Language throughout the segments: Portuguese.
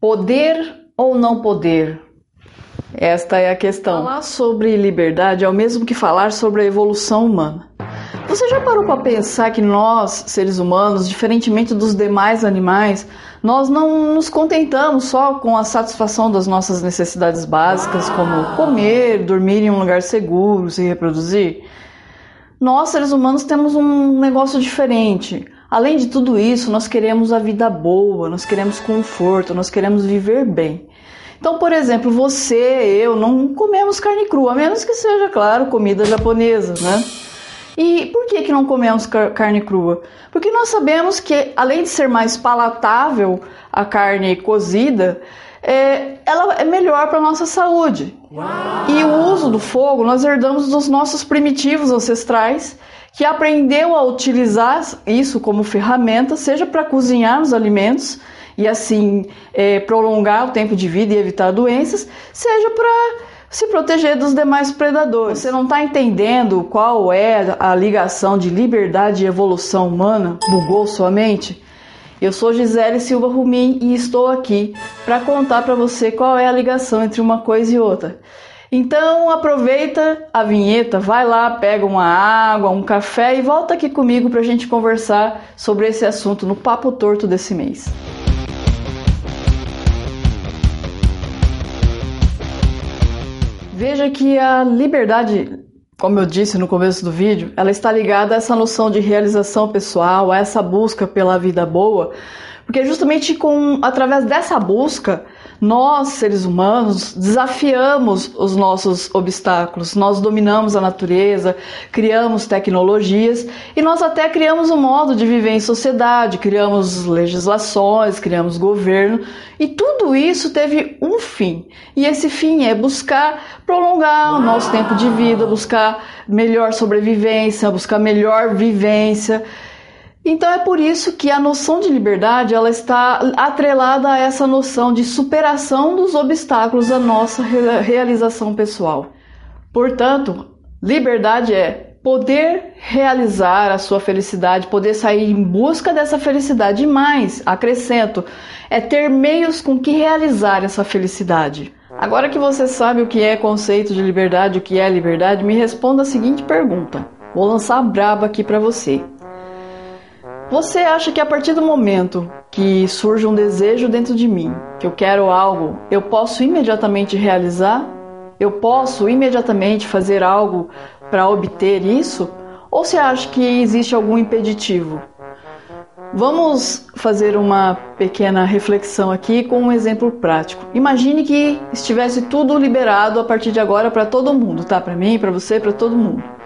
Poder ou não poder? Esta é a questão. Falar sobre liberdade é o mesmo que falar sobre a evolução humana. Você já parou para pensar que nós, seres humanos, diferentemente dos demais animais, nós não nos contentamos só com a satisfação das nossas necessidades básicas, como comer, dormir em um lugar seguro, se reproduzir? Nós, seres humanos, temos um negócio diferente. Além de tudo isso, nós queremos a vida boa, nós queremos conforto, nós queremos viver bem. Então, por exemplo, você, eu, não comemos carne crua, a menos que seja, claro, comida japonesa, né? E por que, que não comemos carne crua? Porque nós sabemos que, além de ser mais palatável a carne cozida, é, ela é melhor para a nossa saúde. Uau. E o uso do fogo nós herdamos dos nossos primitivos ancestrais, que aprendeu a utilizar isso como ferramenta, seja para cozinhar os alimentos e assim é, prolongar o tempo de vida e evitar doenças, seja para se proteger dos demais predadores. Você não está entendendo qual é a ligação de liberdade e evolução humana? Bugou sua mente? Eu sou Gisele Silva Rumim e estou aqui para contar para você qual é a ligação entre uma coisa e outra. Então aproveita a vinheta, vai lá, pega uma água, um café e volta aqui comigo para a gente conversar sobre esse assunto no Papo Torto desse mês. Veja que a liberdade, como eu disse no começo do vídeo, ela está ligada a essa noção de realização pessoal, a essa busca pela vida boa, porque justamente com através dessa busca nós, seres humanos, desafiamos os nossos obstáculos, nós dominamos a natureza, criamos tecnologias e nós até criamos um modo de viver em sociedade, criamos legislações, criamos governo e tudo isso teve um fim. E esse fim é buscar prolongar o nosso tempo de vida, buscar melhor sobrevivência, buscar melhor vivência. Então é por isso que a noção de liberdade ela está atrelada a essa noção de superação dos obstáculos da nossa realização pessoal. Portanto, liberdade é poder realizar a sua felicidade, poder sair em busca dessa felicidade e mais, acrescento, é ter meios com que realizar essa felicidade. Agora que você sabe o que é conceito de liberdade, o que é liberdade, me responda a seguinte pergunta. Vou lançar braba aqui para você. Você acha que a partir do momento que surge um desejo dentro de mim, que eu quero algo, eu posso imediatamente realizar? Eu posso imediatamente fazer algo para obter isso? Ou você acha que existe algum impeditivo? Vamos fazer uma pequena reflexão aqui com um exemplo prático. Imagine que estivesse tudo liberado a partir de agora para todo mundo, tá? Para mim, para você, para todo mundo.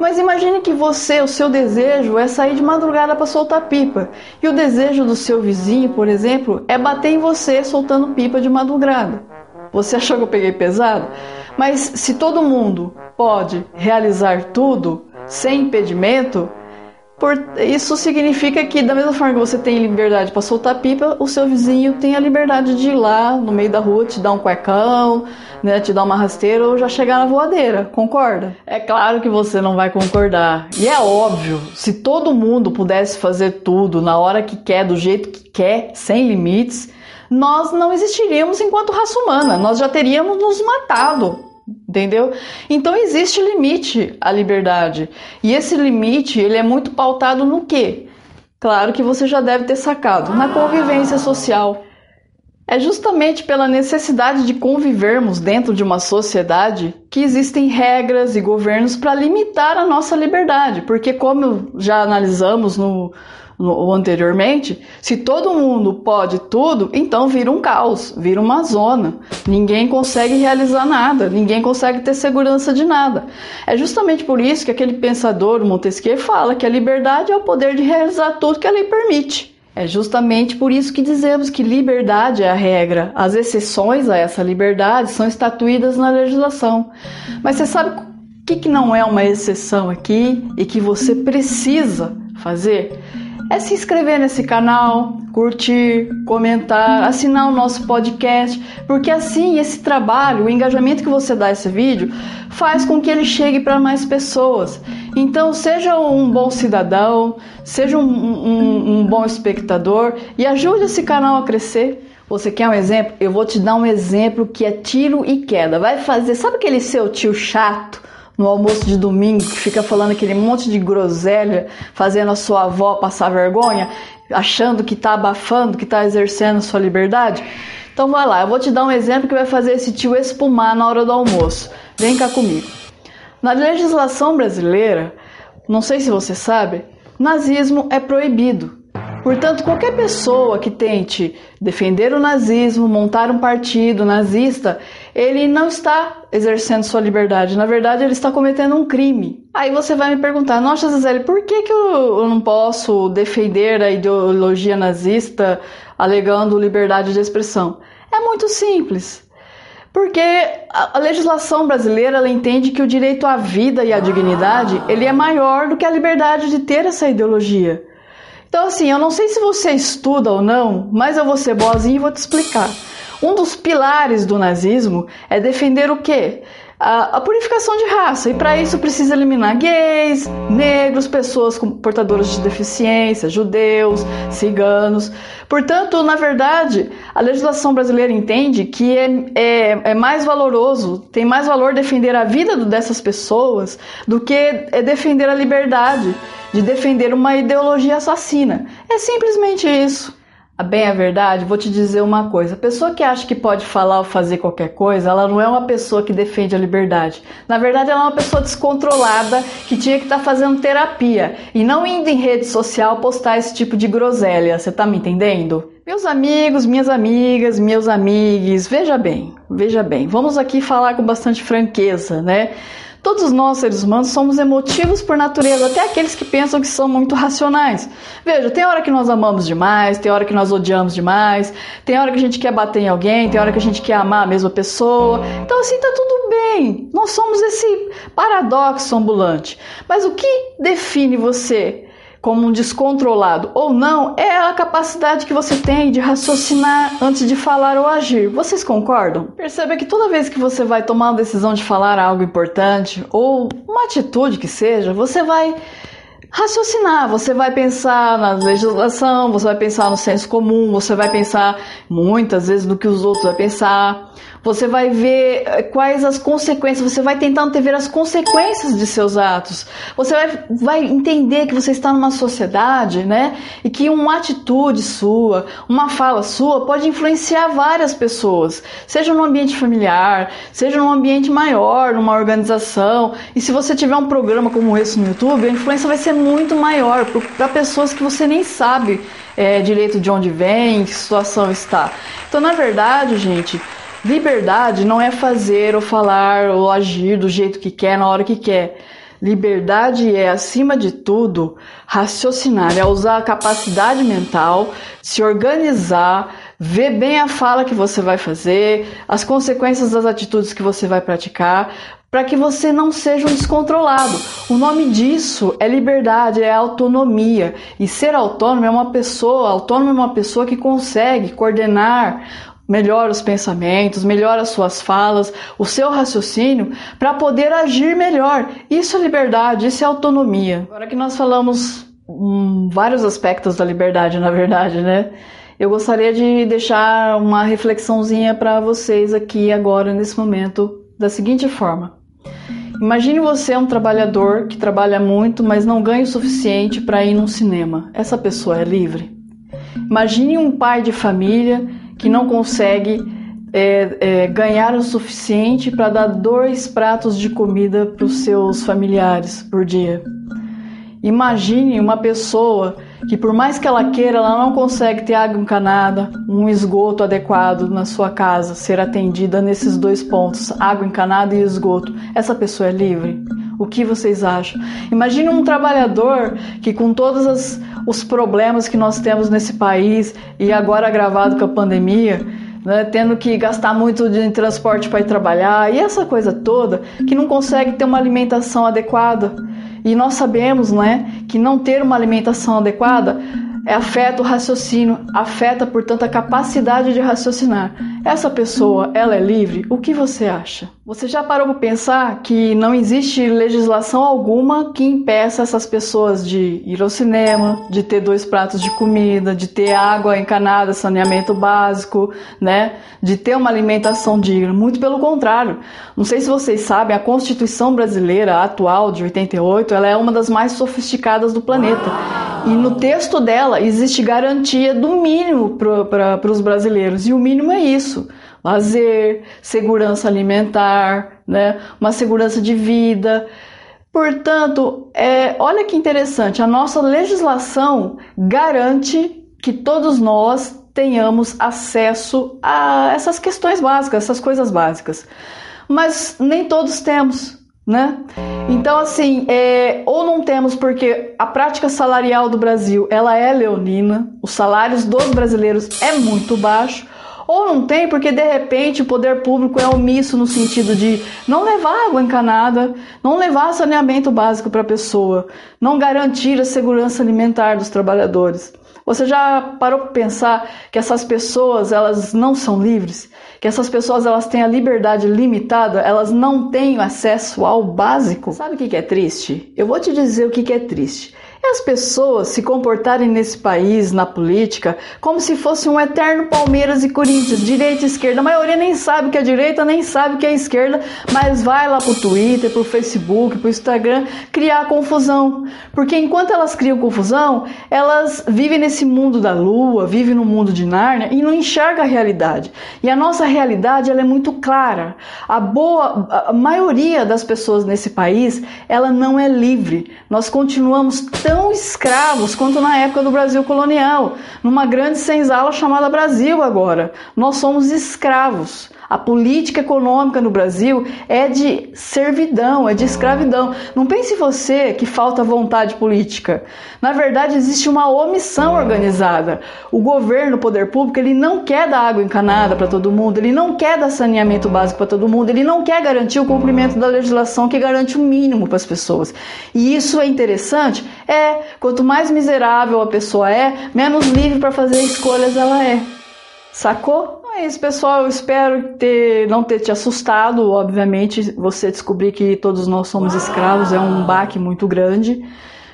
Mas imagine que você, o seu desejo é sair de madrugada para soltar pipa. E o desejo do seu vizinho, por exemplo, é bater em você soltando pipa de madrugada. Você achou que eu peguei pesado? Mas se todo mundo pode realizar tudo sem impedimento, por, isso significa que, da mesma forma que você tem liberdade para soltar pipa, o seu vizinho tem a liberdade de ir lá no meio da rua te dar um cuecão, né, te dar uma rasteira ou já chegar na voadeira. Concorda? É claro que você não vai concordar. E é óbvio, se todo mundo pudesse fazer tudo na hora que quer, do jeito que quer, sem limites, nós não existiríamos enquanto raça humana. Nós já teríamos nos matado entendeu? Então existe limite à liberdade. E esse limite, ele é muito pautado no quê? Claro que você já deve ter sacado, na convivência social. É justamente pela necessidade de convivermos dentro de uma sociedade que existem regras e governos para limitar a nossa liberdade, porque como já analisamos no no, anteriormente, se todo mundo pode tudo, então vira um caos, vira uma zona. Ninguém consegue realizar nada, ninguém consegue ter segurança de nada. É justamente por isso que aquele pensador Montesquieu fala que a liberdade é o poder de realizar tudo que a lei permite. É justamente por isso que dizemos que liberdade é a regra. As exceções a essa liberdade são estatuídas na legislação. Mas você sabe o que, que não é uma exceção aqui e que você precisa fazer? É se inscrever nesse canal, curtir, comentar, assinar o nosso podcast, porque assim esse trabalho, o engajamento que você dá a esse vídeo, faz com que ele chegue para mais pessoas. Então, seja um bom cidadão, seja um, um, um bom espectador e ajude esse canal a crescer. Você quer um exemplo? Eu vou te dar um exemplo que é tiro e queda. Vai fazer, sabe aquele seu tio chato no almoço de domingo que fica falando aquele monte de groselha, fazendo a sua avó passar vergonha, achando que tá abafando, que tá exercendo sua liberdade? Então vai lá, eu vou te dar um exemplo que vai fazer esse tio espumar na hora do almoço. Vem cá comigo. Na legislação brasileira, não sei se você sabe, nazismo é proibido. Portanto, qualquer pessoa que tente defender o nazismo, montar um partido nazista, ele não está exercendo sua liberdade. Na verdade, ele está cometendo um crime. Aí você vai me perguntar, nossa, Gisele, por que, que eu não posso defender a ideologia nazista alegando liberdade de expressão? É muito simples. Porque a legislação brasileira entende que o direito à vida e à dignidade ele é maior do que a liberdade de ter essa ideologia. Então, assim, eu não sei se você estuda ou não, mas eu vou ser boazinha e vou te explicar. Um dos pilares do nazismo é defender o quê? A, a purificação de raça. E para isso precisa eliminar gays, negros, pessoas com, portadoras de deficiência, judeus, ciganos. Portanto, na verdade, a legislação brasileira entende que é, é, é mais valoroso, tem mais valor defender a vida dessas pessoas do que é defender a liberdade de defender uma ideologia assassina. É simplesmente isso. A bem a verdade, vou te dizer uma coisa: a pessoa que acha que pode falar ou fazer qualquer coisa, ela não é uma pessoa que defende a liberdade. Na verdade, ela é uma pessoa descontrolada que tinha que estar tá fazendo terapia e não indo em rede social postar esse tipo de groselha. Você tá me entendendo? Meus amigos, minhas amigas, meus amigos, veja bem, veja bem, vamos aqui falar com bastante franqueza, né? Todos nós, seres humanos, somos emotivos por natureza, até aqueles que pensam que são muito racionais. Veja, tem hora que nós amamos demais, tem hora que nós odiamos demais, tem hora que a gente quer bater em alguém, tem hora que a gente quer amar a mesma pessoa. Então, assim, tá tudo bem. Nós somos esse paradoxo ambulante. Mas o que define você? Como um descontrolado ou não, é a capacidade que você tem de raciocinar antes de falar ou agir. Vocês concordam? Perceba que toda vez que você vai tomar uma decisão de falar algo importante ou uma atitude que seja, você vai raciocinar, você vai pensar na legislação, você vai pensar no senso comum, você vai pensar muitas vezes no que os outros vão pensar. Você vai ver eh, quais as consequências, você vai tentar antever as consequências de seus atos. Você vai, vai entender que você está numa sociedade, né? E que uma atitude sua, uma fala sua pode influenciar várias pessoas, seja no ambiente familiar, seja num ambiente maior, numa organização. E se você tiver um programa como esse no YouTube, a influência vai ser muito maior para pessoas que você nem sabe é, direito de onde vem, em que situação está. Então, na verdade, gente, Liberdade não é fazer ou falar ou agir do jeito que quer na hora que quer. Liberdade é, acima de tudo, raciocinar, é usar a capacidade mental, se organizar, ver bem a fala que você vai fazer, as consequências das atitudes que você vai praticar, para que você não seja um descontrolado. O nome disso é liberdade, é autonomia. E ser autônomo é uma pessoa, autônomo é uma pessoa que consegue coordenar melhora os pensamentos, melhora as suas falas, o seu raciocínio para poder agir melhor. Isso é liberdade, isso é autonomia. Agora que nós falamos hum, vários aspectos da liberdade, na verdade, né? Eu gostaria de deixar uma reflexãozinha para vocês aqui agora nesse momento da seguinte forma. Imagine você um trabalhador que trabalha muito, mas não ganha o suficiente para ir num cinema. Essa pessoa é livre? Imagine um pai de família que não consegue é, é, ganhar o suficiente para dar dois pratos de comida para os seus familiares por dia. Imagine uma pessoa que, por mais que ela queira, ela não consegue ter água encanada, um esgoto adequado na sua casa, ser atendida nesses dois pontos, água encanada e esgoto. Essa pessoa é livre? O que vocês acham? Imagine um trabalhador que, com todos os problemas que nós temos nesse país e agora agravado com a pandemia, né, tendo que gastar muito de transporte para ir trabalhar e essa coisa toda, que não consegue ter uma alimentação adequada. E nós sabemos né, que não ter uma alimentação adequada afeta o raciocínio, afeta, portanto, a capacidade de raciocinar. Essa pessoa, ela é livre? O que você acha? Você já parou para pensar que não existe legislação alguma que impeça essas pessoas de ir ao cinema, de ter dois pratos de comida, de ter água encanada, saneamento básico, né? De ter uma alimentação digna. Muito pelo contrário. Não sei se vocês sabem, a Constituição brasileira atual de 88, ela é uma das mais sofisticadas do planeta. E no texto dela existe garantia do mínimo para os brasileiros. E o mínimo é isso: lazer, segurança alimentar, né? uma segurança de vida. Portanto, é, olha que interessante, a nossa legislação garante que todos nós tenhamos acesso a essas questões básicas, essas coisas básicas. Mas nem todos temos né? Então, assim, é, ou não temos porque a prática salarial do Brasil ela é leonina, os salários dos brasileiros é muito baixo, ou não tem porque de repente o poder público é omisso no sentido de não levar água encanada, não levar saneamento básico para a pessoa, não garantir a segurança alimentar dos trabalhadores. Você já parou para pensar que essas pessoas elas não são livres? Que essas pessoas elas têm a liberdade limitada, elas não têm acesso ao básico? Sabe o que é triste? Eu vou te dizer o que é triste é as pessoas se comportarem nesse país, na política, como se fosse um eterno Palmeiras e Corinthians, direita e esquerda. A maioria nem sabe o que é direita, nem sabe o que é esquerda, mas vai lá pro Twitter, pro Facebook, pro Instagram criar confusão. Porque enquanto elas criam confusão, elas vivem nesse mundo da lua, vivem no mundo de Nárnia e não enxergam a realidade. E a nossa realidade ela é muito clara. A boa a maioria das pessoas nesse país, ela não é livre. Nós continuamos tão escravos quanto na época do Brasil colonial, numa grande senzala chamada Brasil agora. Nós somos escravos. A política econômica no Brasil é de servidão, é de escravidão. Não pense você que falta vontade política. Na verdade, existe uma omissão organizada. O governo, o poder público, ele não quer dar água encanada para todo mundo, ele não quer dar saneamento básico para todo mundo, ele não quer garantir o cumprimento da legislação que garante o mínimo para as pessoas. E isso é interessante? É, quanto mais miserável a pessoa é, menos livre para fazer escolhas ela é. Sacou? É isso, pessoal. Eu espero ter, não ter te assustado. Obviamente, você descobrir que todos nós somos escravos é um baque muito grande.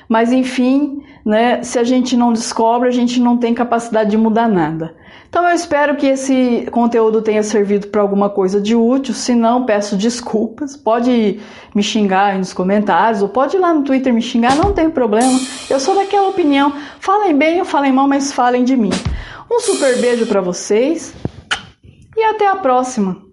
Mas enfim, né, se a gente não descobre, a gente não tem capacidade de mudar nada. Então eu espero que esse conteúdo tenha servido para alguma coisa de útil. Se não, peço desculpas. Pode me xingar aí nos comentários, ou pode ir lá no Twitter me xingar, não tem problema. Eu sou daquela opinião. Falem bem ou falem mal, mas falem de mim. Um super beijo para vocês e até a próxima!